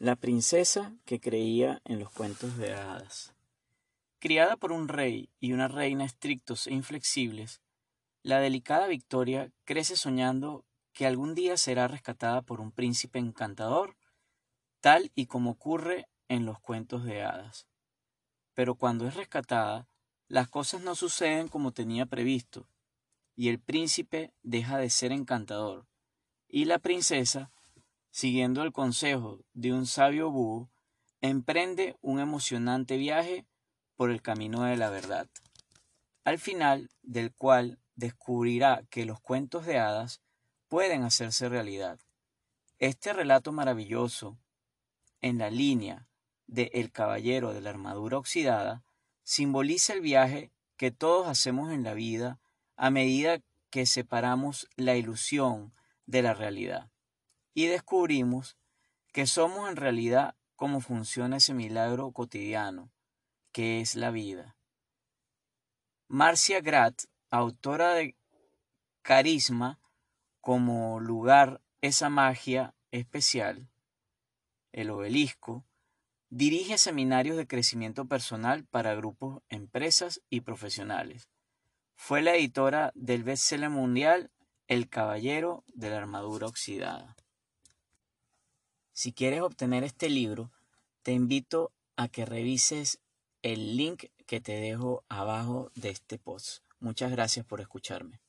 La princesa que creía en los cuentos de hadas. Criada por un rey y una reina estrictos e inflexibles, la delicada Victoria crece soñando que algún día será rescatada por un príncipe encantador, tal y como ocurre en los cuentos de hadas. Pero cuando es rescatada, las cosas no suceden como tenía previsto, y el príncipe deja de ser encantador, y la princesa siguiendo el consejo de un sabio búho, emprende un emocionante viaje por el camino de la verdad, al final del cual descubrirá que los cuentos de hadas pueden hacerse realidad. Este relato maravilloso, en la línea de El Caballero de la Armadura Oxidada, simboliza el viaje que todos hacemos en la vida a medida que separamos la ilusión de la realidad y descubrimos que somos en realidad cómo funciona ese milagro cotidiano, que es la vida. Marcia Grat, autora de Carisma como lugar esa magia especial, el obelisco, dirige seminarios de crecimiento personal para grupos, empresas y profesionales. Fue la editora del bestseller mundial El Caballero de la Armadura Oxidada. Si quieres obtener este libro, te invito a que revises el link que te dejo abajo de este post. Muchas gracias por escucharme.